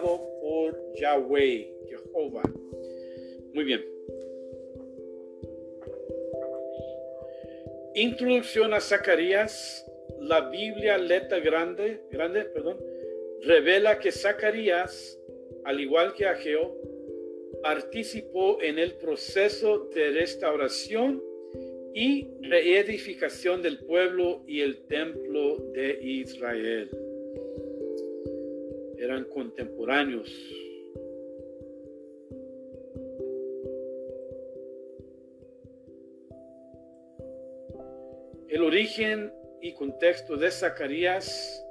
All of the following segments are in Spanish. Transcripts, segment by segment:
por Yahweh, Jehová. Muy bien. Introducción a Zacarías. La Biblia letra grande, grande, perdón, revela que Zacarías, al igual que Ageo, participó en el proceso de restauración y reedificación del pueblo y el templo de Israel. Contemporáneos. El origen y contexto de Zacarías.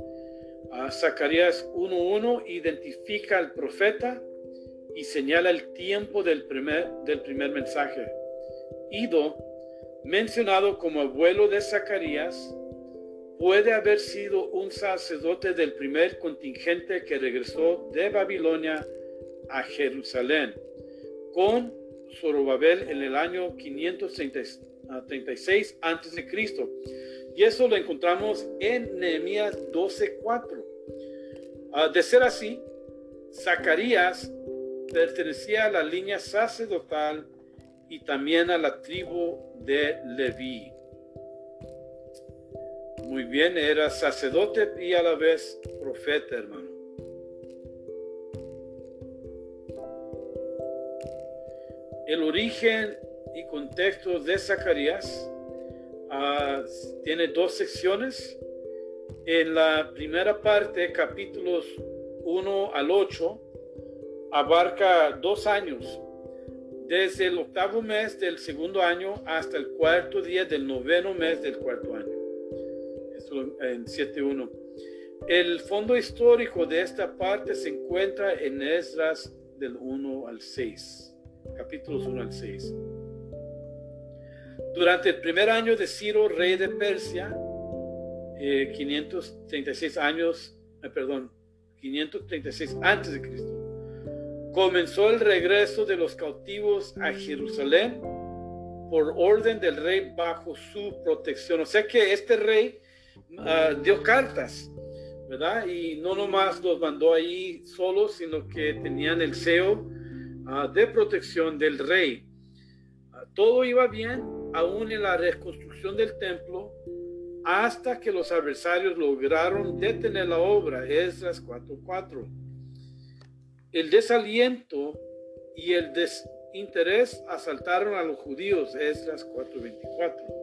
Zacarías 1.1 identifica al profeta y señala el tiempo del primer, del primer mensaje. Ido, mencionado como abuelo de Zacarías, puede haber sido un sacerdote del primer contingente que regresó de Babilonia a Jerusalén con Zorobabel en el año 536 a.C. Y eso lo encontramos en Nehemías 12:4. Uh, de ser así, Zacarías pertenecía a la línea sacerdotal y también a la tribu de Leví. Muy bien, era sacerdote y a la vez profeta, hermano. El origen y contexto de Zacarías Ah, tiene dos secciones. En la primera parte, capítulos 1 al 8, abarca dos años, desde el octavo mes del segundo año hasta el cuarto día del noveno mes del cuarto en 7.1. El fondo histórico de esta parte se encuentra en Esdras del 1 al 6, capítulos 1 al 6. Durante el primer año de Ciro, rey de Persia, 536 eh, años, eh, perdón, 536 antes de Cristo, comenzó el regreso de los cautivos a Jerusalén por orden del rey bajo su protección. O sea que este rey ah, dio cartas, ¿verdad? Y no nomás los mandó ahí solos, sino que tenían el sello ah, de protección del rey. Ah, todo iba bien aún en la reconstrucción del templo, hasta que los adversarios lograron detener la obra, Esdras 4.4. El desaliento y el desinterés asaltaron a los judíos, Esdras 4.24.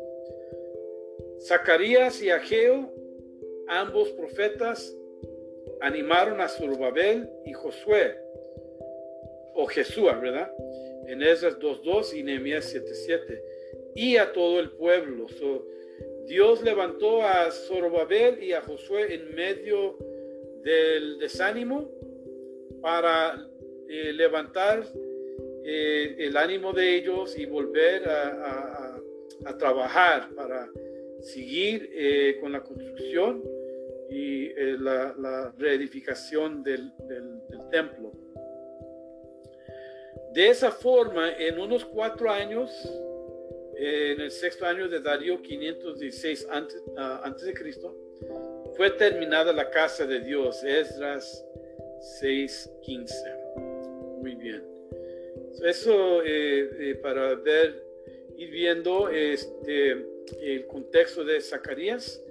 Zacarías y Ageo, ambos profetas, animaron a Zorobabel y Josué, o Jesús, ¿verdad? En Esdras 2.2 y Nehemías 7.7 y a todo el pueblo. Dios levantó a Zorobabel y a Josué en medio del desánimo para eh, levantar eh, el ánimo de ellos y volver a, trabajar para seguir eh, con la construcción y la, reedificación del templo. De esa forma, en unos cuatro años, en el sexto año de Darío 516 antes, ah, antes de Cristo, fue terminada la casa de Dios, Esdras 6.15. Muy bien. Eso eh, eh, para ver, ir viendo este, el contexto de Zacarías,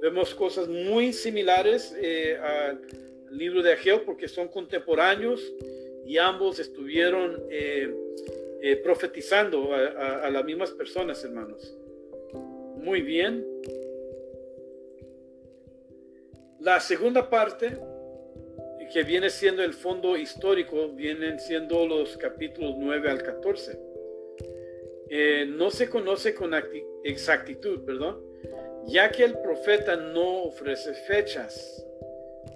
vemos cosas muy similares eh, al libro de Ageo porque son contemporáneos y ambos estuvieron eh, profetizando a, las mismas personas, hermanos. Muy bien. La segunda parte, que viene siendo el fondo histórico, vienen siendo los capítulos 9 al 14. Eh, no se conoce con exactitud, perdón, ya que el profeta no ofrece fechas,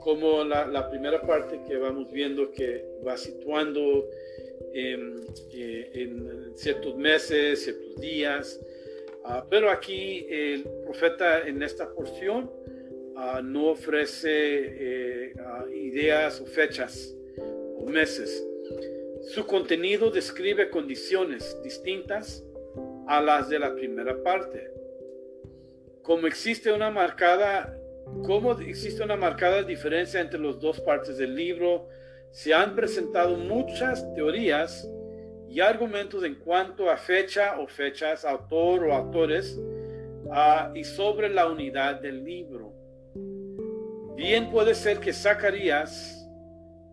como la, primera parte que vamos viendo que va situando eh, en ciertos meses, ciertos días. Ah, pero aquí el profeta en esta porción ah, no ofrece eh, ah, ideas o fechas o meses. Su contenido describe condiciones distintas a las de la primera parte. Como existe una marcada, como existe una marcada diferencia entre las dos partes del libro, se han presentado muchas teorías y argumentos en cuanto a fecha o fechas, autor o autores, ah, y sobre la unidad del libro. Bien puede ser que Zacarías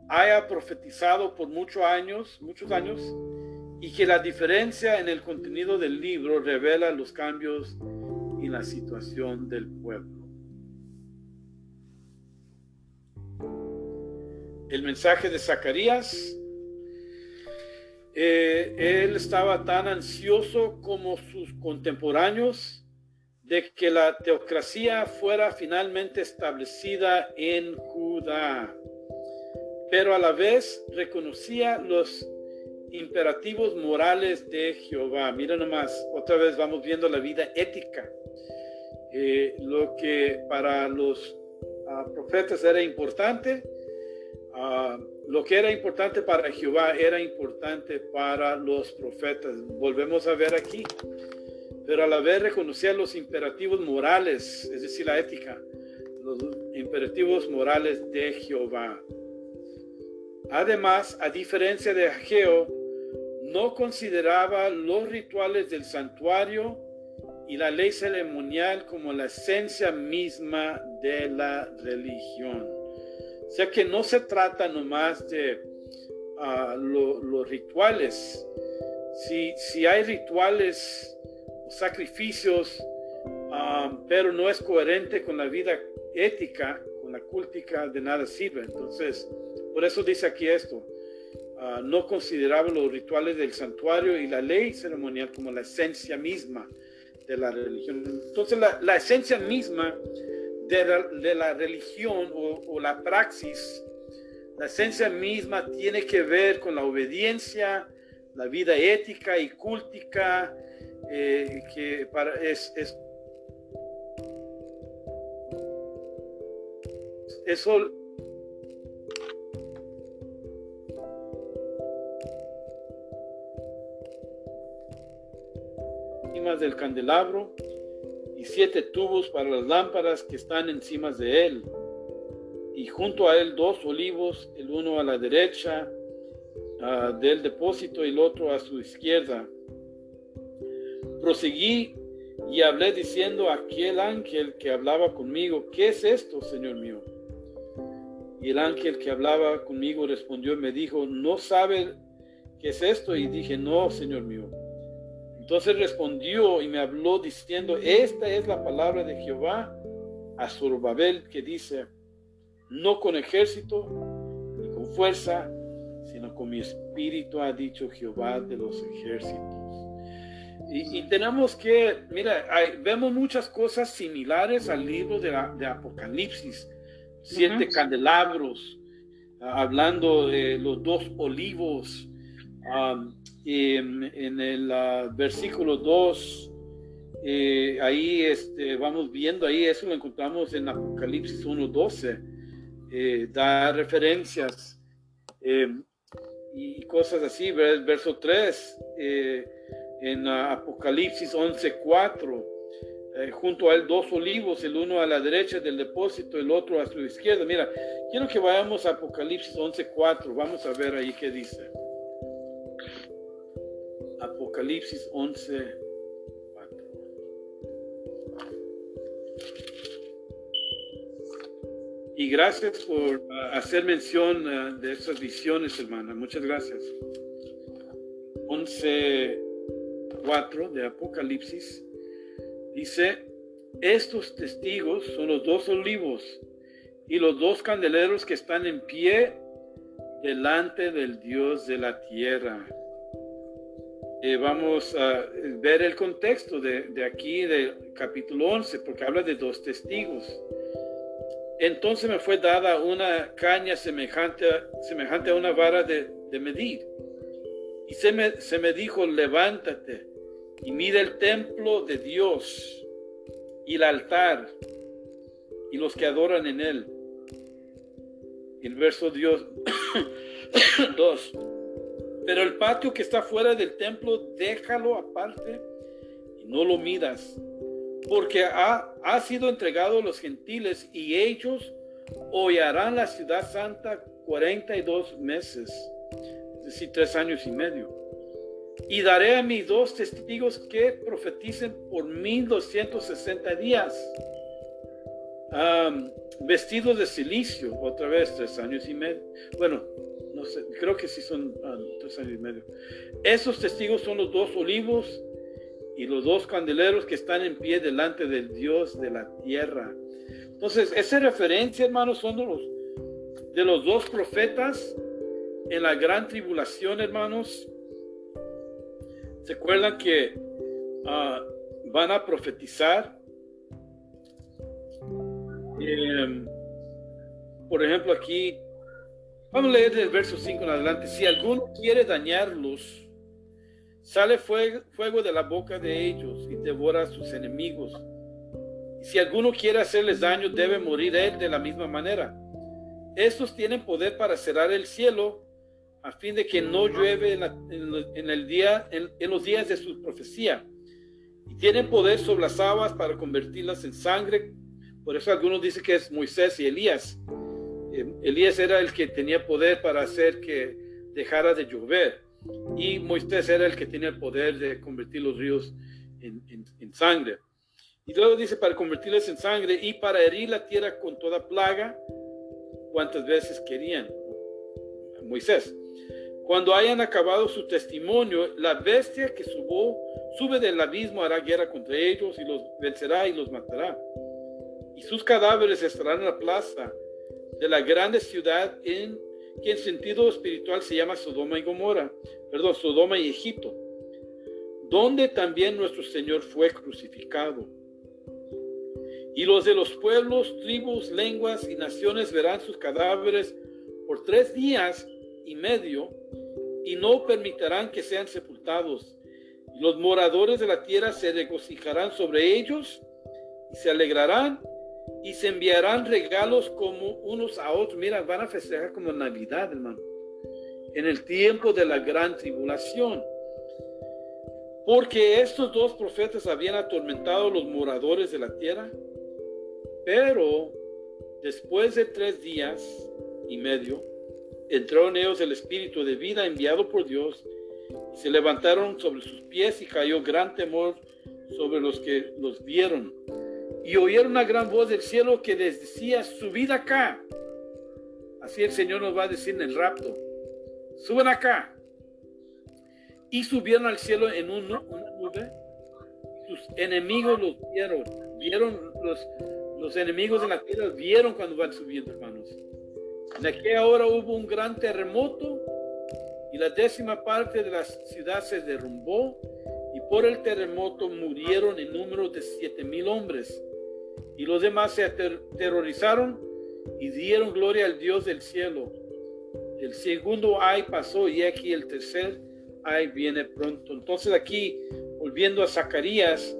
haya profetizado por muchos años, muchos años, y que la diferencia en el contenido del libro revela los cambios en la situación del pueblo. El mensaje de Zacarías, eh, él estaba tan ansioso como sus contemporáneos de que la teocracia fuera finalmente establecida en Judá, pero a la vez reconocía los imperativos morales de Jehová. Mira nomás, otra vez vamos viendo la vida ética. Eh, lo que para los ah, profetas era importante, ah, lo que era importante para Jehová era importante para los profetas. Volvemos a ver aquí. Pero a la vez reconocía los imperativos morales, es decir, la ética, los imperativos morales de Jehová. Además, a diferencia de Ageo, no consideraba los rituales del santuario y la ley ceremonial como la esencia misma de la religión. O sea que no se trata nomás de ah, los rituales. Si, si hay rituales, sacrificios, ah, pero no es coherente con la vida ética, con la cultica, de nada sirve. Entonces, por eso dice aquí esto. Ah, no consideraba los rituales del santuario y la ley ceremonial como la esencia misma de la religión. Entonces, la, esencia misma de la, religión o, la praxis, la esencia misma tiene que ver con la obediencia, la vida ética y cultica, eh, que para, es, es eso del candelabro y siete tubos para las lámparas que están encima de él. Y junto a él dos olivos, el uno a la derecha ah, del depósito y el otro a su izquierda. Proseguí y hablé diciendo a aquel ángel que hablaba conmigo, ¿qué es esto, Señor mío? Y el ángel que hablaba conmigo respondió y me dijo, ¿no sabe qué es esto? Y dije, no, Señor mío. Entonces respondió y me habló diciendo, esta es la palabra de Jehová a Zorobabel que dice, no con ejército ni con fuerza, sino con mi espíritu ha dicho Jehová de los ejércitos. Y, tenemos que, mira, vemos muchas cosas similares al libro de, Apocalipsis, siete candelabros, hablando de los dos olivos, en, el ah, versículo 2, eh, ahí este, vamos viendo, ahí eso lo encontramos en Apocalipsis 1.12, eh, da referencias em, y cosas así, verso 3, eh, en Apocalipsis 11.4, junto a él dos olivos, el uno a la derecha del depósito, el otro a su izquierda. Mira, quiero que vayamos a Apocalipsis 11.4, vamos a ver ahí qué dice. Apocalipsis 11, 4. Y gracias por ah, hacer mención ah, de esas visiones, hermana. Muchas gracias. 11, 4 de Apocalipsis dice, estos testigos son los dos olivos y los dos candeleros que están en pie delante del Dios de la tierra. Eh, vamos a ver el contexto de, aquí, del capítulo 11, porque habla de dos testigos. Entonces me fue dada una caña semejante, semejante a una vara de, medir. Y se me, se me dijo, levántate y mide el templo de Dios y el altar y los que adoran en él. El verso Dios 2. Pero el patio que está fuera del templo, déjalo aparte y no lo midas, porque ha, ha sido entregado a los gentiles y ellos hollarán la ciudad santa 42 meses, es decir, tres años y medio. Y daré a mis dos testigos que profeticen por 1260 días, vestidos de silicio, otra vez tres años y medio. Bueno, no sé, creo que sí son ah, tres años y medio. Esos testigos son los dos olivos y los dos candeleros que están en pie delante del Dios de la tierra. Entonces, esa referencia, hermanos, son de los, de los dos profetas en la gran tribulación, hermanos. ¿Se acuerdan que ah, van a profetizar? Em, por ejemplo, aquí, vamos a leer del verso 5 en adelante. Si alguno quiere dañarlos, sale fuego, de la boca de ellos y devora a sus enemigos. Si alguno quiere hacerles daño, debe morir él de la misma manera. Estos tienen poder para cerrar el cielo a fin de que no llueve en, en, los días de su profecía. Y tienen poder sobre las aguas para convertirlas en sangre. Por eso algunos dicen que es Moisés y Elías. Eh, Elías era el que tenía poder para hacer que dejara de llover. Y Moisés era el que tenía el poder de convertir los ríos en sangre. Y luego dice, para convertirles en sangre y para herir la tierra con toda plaga, cuantas veces querían. Moisés. Cuando hayan acabado su testimonio, la bestia que subo, sube del abismo hará guerra contra ellos y los vencerá y los matará. Y sus cadáveres estarán en la plaza de la grande ciudad en que en sentido espiritual se llama Sodoma y Gomorra, perdón, Sodoma y Egipto, donde también nuestro Señor fue crucificado. Y los de los pueblos, tribus, lenguas y naciones verán sus cadáveres por tres días y medio y no permitirán que sean sepultados. Los moradores de la tierra se regocijarán sobre ellos y se alegrarán y se enviarán regalos como unos a otros. Mira, van a festejar como Navidad, hermano, en el tiempo de la gran tribulación. Porque estos dos profetas habían atormentado a los moradores de la tierra pero después de tres días y medio, entró en ellos el espíritu de vida enviado por Dios, y se levantaron sobre sus pies y cayó gran temor sobre los que los vieron. Y oyeron una gran voz del cielo que les decía, subid acá. Así el Señor nos va a decir en el rapto, suben acá. Y subieron al cielo en una nube. Sus enemigos los vieron, vieron los, los enemigos de la tierra vieron cuando van subiendo, hermanos. En aquella hora hubo un gran terremoto y la décima parte de la ciudad se derrumbó y por el terremoto murieron en número de siete mil hombres. Y los demás se aterrorizaron y dieron gloria al Dios del cielo. El segundo ay pasó y aquí el tercer ay viene pronto. Entonces aquí, volviendo a Zacarías,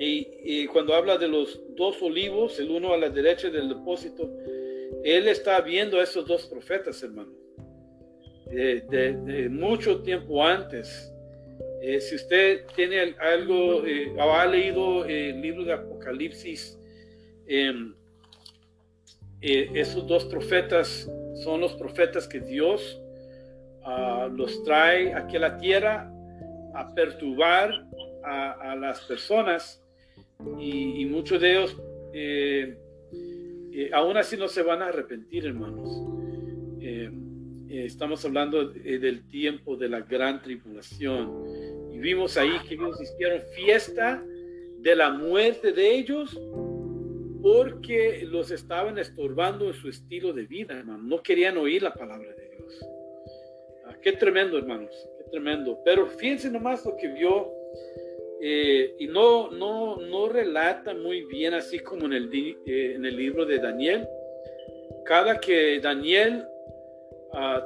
y, cuando habla de los dos olivos, el uno a la derecha del depósito, él está viendo a esos dos profetas, hermano, de, mucho tiempo antes. Eh, si usted tiene algo eh, ha leído el libro de Apocalipsis, em, eh, esos dos profetas son los profetas que Dios ah, los trae aquí a la tierra a perturbar a, las personas y, muchos de ellos eh, eh, aún así no se van a arrepentir, hermanos. Eh, estamos hablando del tiempo de la gran tribulación. Vimos ahí que ellos hicieron fiesta de la muerte de ellos porque los estaban estorbando en su estilo de vida, hermano. No querían oír la palabra de Dios. Ah, qué tremendo, hermanos, qué tremendo. Pero fíjense nomás lo que vio eh, y no, no, no relata muy bien, así como en el, eh, en el libro de Daniel. Cada que Daniel ah,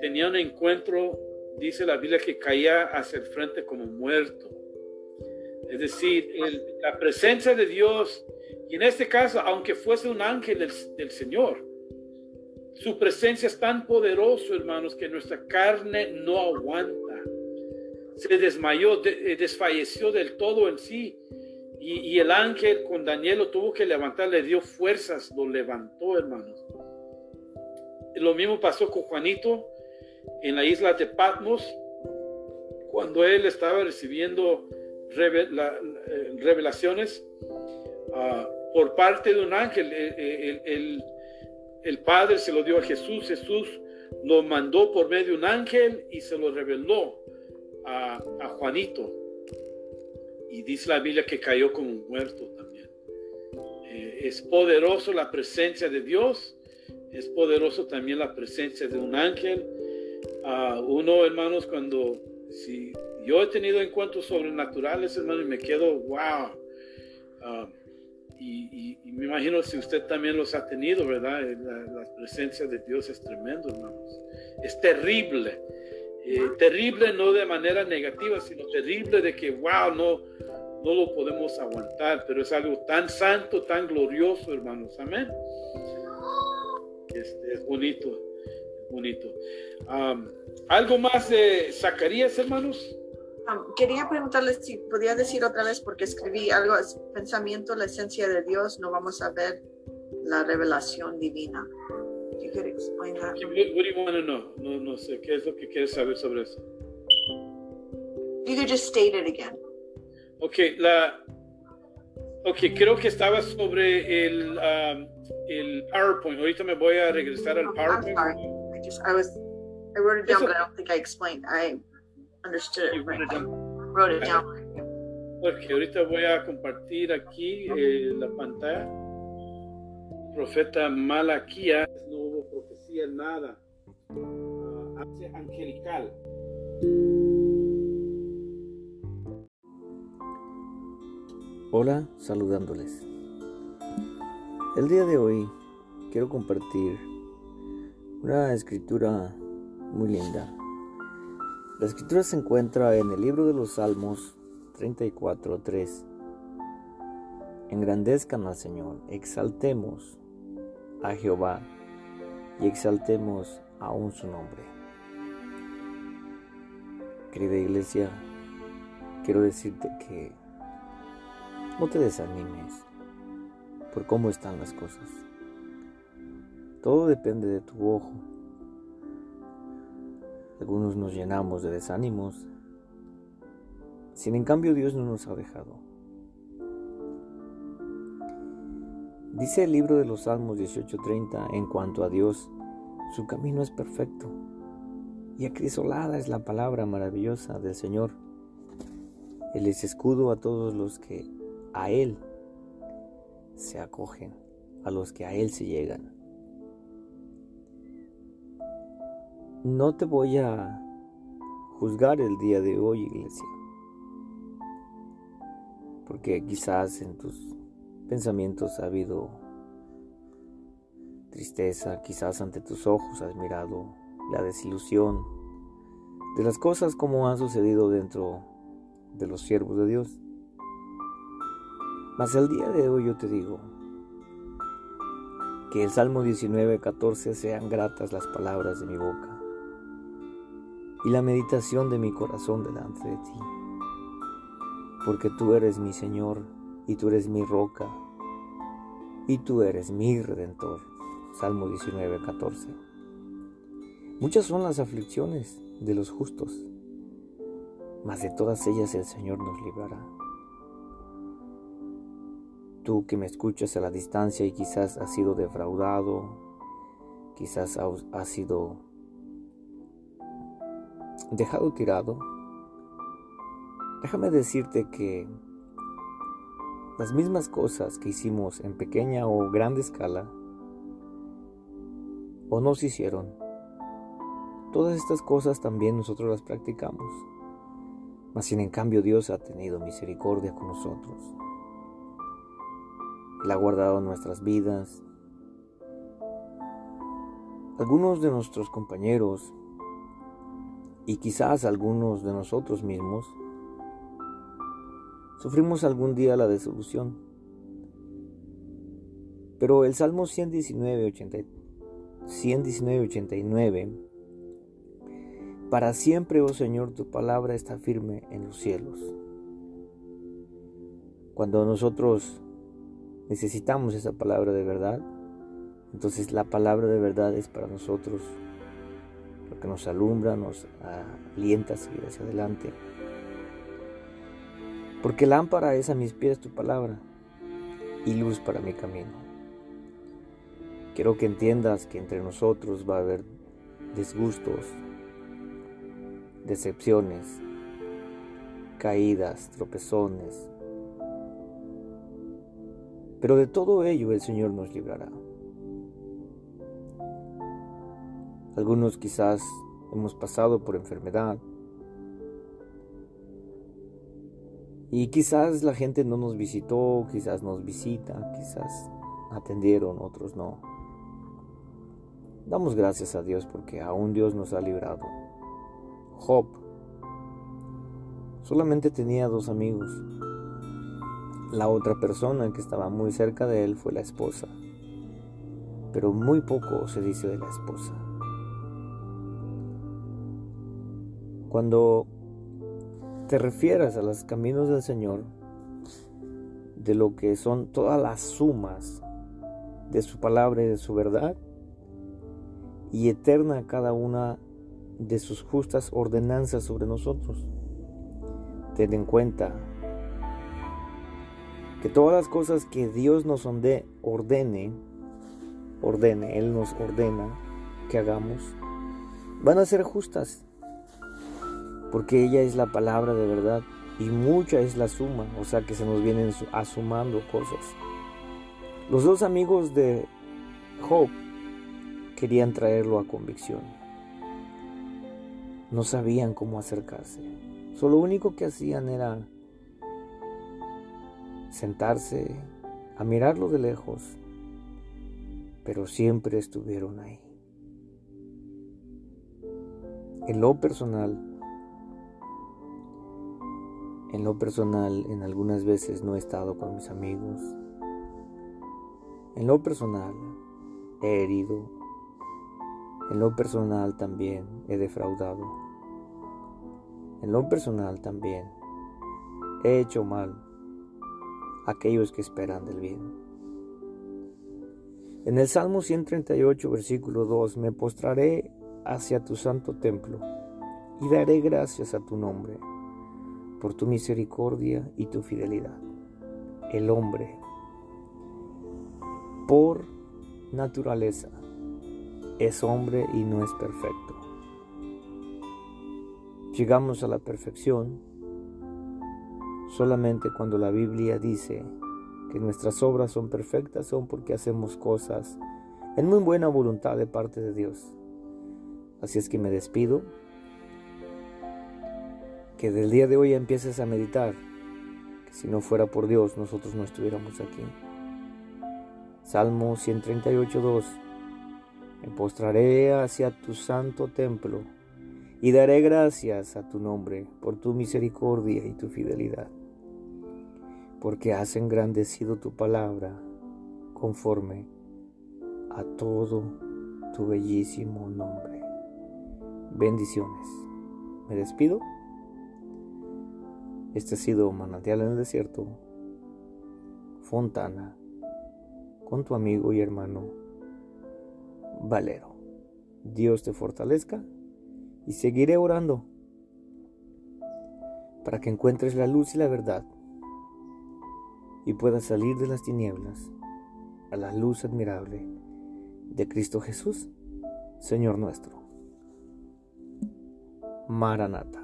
tenía un encuentro, dice la Biblia que caía hacia el frente como muerto. Es decir, la presencia de Dios, y en este caso, aunque fuese un ángel del, del Señor, su presencia es tan poderoso, hermanos, que nuestra carne no aguanta se desmayó, eh, desfalleció del todo en sí. Y, el ángel con Daniel lo tuvo que levantar, le dio fuerzas, lo levantó, hermanos. Lo mismo pasó con Juanito en la isla de Patmos, cuando él estaba recibiendo eh, revelaciones ah, por parte de un ángel. El, el, Padre se lo dio a Jesús, Jesús lo mandó por medio de un ángel y se lo reveló a, a Juanito. Y dice la Biblia que cayó como muerto también. Eh, es poderoso la presencia de Dios, es poderoso también la presencia de un ángel. Uh, uno, hermanos, cuando si yo he tenido encuentros sobrenaturales, hermano, y me quedo, wow. Ah, y, me imagino si usted también los ha tenido, ¿verdad? La, presencia de Dios es tremendo, hermanos. Es terrible. Eh, terrible no de manera negativa, sino terrible de que, wow, no, no lo podemos aguantar, pero es algo tan santo, tan glorioso, hermanos. Amén. Este, es bonito, bonito. ¿Algo más de Zacarías, hermanos? quería preguntarles si podía decir otra vez, porque escribí algo, es pensamiento, la esencia de Dios, no vamos a ver la revelación divina. To know? No, no sé, ¿qué es lo que quieres saber sobre eso? You could just state it again. Ok, la, ok, creo que estaba sobre el, um, el PowerPoint. Ahorita me voy a regresar al PowerPoint. I'm sorry. I just, I was, I wrote it down, but I don't think I explained. I understood it right. Wrote it down. Porque ahorita voy a compartir aquí eh, la pantalla. Profeta Malaquía, no hubo profecía, nada. Uh, hace angelical. Hola, saludándoles. El día de hoy quiero compartir una escritura muy linda la escritura se encuentra en el libro de los Salmos 34.3. Engrandezcan al Señor, exaltemos a Jehová y exaltemos aún su nombre. Querida iglesia, quiero decirte que no te desanimes por cómo están las cosas. Todo depende de tu ojo algunos nos llenamos de desánimos. Sin en cambio Dios no nos ha dejado. Dice el libro de los Salmos 18:30 en cuanto a Dios, su camino es perfecto y acrisolada es la palabra maravillosa del Señor. Él es escudo a todos los que a Él se acogen, a los que a Él se llegan. No te voy a juzgar el día de hoy, iglesia. Porque quizás en tus pensamientos ha habido tristeza, quizás ante tus ojos has mirado la desilusión de las cosas como han sucedido dentro de los siervos de Dios. Mas el día de hoy yo te digo que el Salmo 19, 14 sean gratas las palabras de mi boca y la meditación de mi corazón delante de ti. Porque tú eres mi Señor y tú eres mi roca y tú eres mi redentor. Salmo 19, 14. Muchas son las aflicciones de los justos, mas de todas ellas el Señor nos librará. Tú que me escuchas a la distancia y quizás has sido defraudado, quizás has sido dejado tirado, déjame decirte que las mismas cosas que hicimos en pequeña o grande escala, o nos hicieron, todas estas cosas también nosotros las practicamos. Mas sin en cambio Dios ha tenido misericordia con nosotros. Él ha guardado nuestras vidas. Algunos de nuestros compañeros y quizás algunos de nosotros mismos sufrimos algún día la desolución. Pero el Salmo 119, 119, 89, para siempre, oh Señor, tu palabra está firme en los cielos. Cuando nosotros necesitamos esa palabra de verdad, entonces la palabra de verdad es para nosotros lo que nos alumbra, nos alienta a seguir hacia adelante. Porque lámpara es a mis pies tu palabra y luz para mi camino. Quiero que entiendas que entre nosotros va a haber disgustos, decepciones, caídas, tropezones. Pero de todo ello el Señor nos librará. Algunos quizás hemos pasado por enfermedad. Y quizás la gente no nos visitó, quizás nos visita, quizás atendieron, otros no. Damos gracias a Dios porque aún Dios nos ha librado. Job solamente tenía dos amigos. La otra persona que estaba muy cerca de él fue la esposa. Pero muy poco se dice de la esposa. Cuando te refieras a los caminos del Señor, de lo que son todas las sumas de su palabra y de su verdad, y eterna cada una de sus justas ordenanzas sobre nosotros. Ten en cuenta que todas las cosas que Dios nos ordene, ordene, Él nos ordena que hagamos, van a ser justas porque ella es la palabra de verdad y mucha es la suma, o sea que se nos vienen asumando cosas. Los dos amigos de Job querían traerlo a convicción. No sabían cómo acercarse. Solo lo único que hacían era sentarse a mirarlo de lejos, pero siempre estuvieron ahí. En lo personal, en lo personal, en algunas veces no he estado con mis amigos. En lo personal, he herido. En lo personal también he defraudado. En lo personal también he hecho mal a aquellos que esperan del bien. En el Salmo 138, versículo 2, me postraré hacia tu santo templo y daré gracias a tu nombre por tu misericordia y tu fidelidad. El hombre, por naturaleza, es hombre y no es perfecto. Llegamos a la perfección solamente cuando la Biblia dice que nuestras obras son perfectas son porque hacemos cosas en muy buena voluntad de parte de Dios. Así es que me despido que del día de hoy empieces a meditar que si no fuera por Dios nosotros no estuviéramos aquí. Salmo 138.2 Me postraré hacia tu santo templo y daré gracias a tu nombre por tu misericordia y tu fidelidad, porque has engrandecido tu palabra conforme a todo tu bellísimo nombre. Bendiciones. Me despido este ha sido Manantial en el Desierto, Fontana, con tu amigo y hermano Valero. Dios te fortalezca y seguiré orando para que encuentres la luz y la verdad y puedas salir de las tinieblas a la luz admirable de Cristo Jesús, Señor nuestro. Maranata.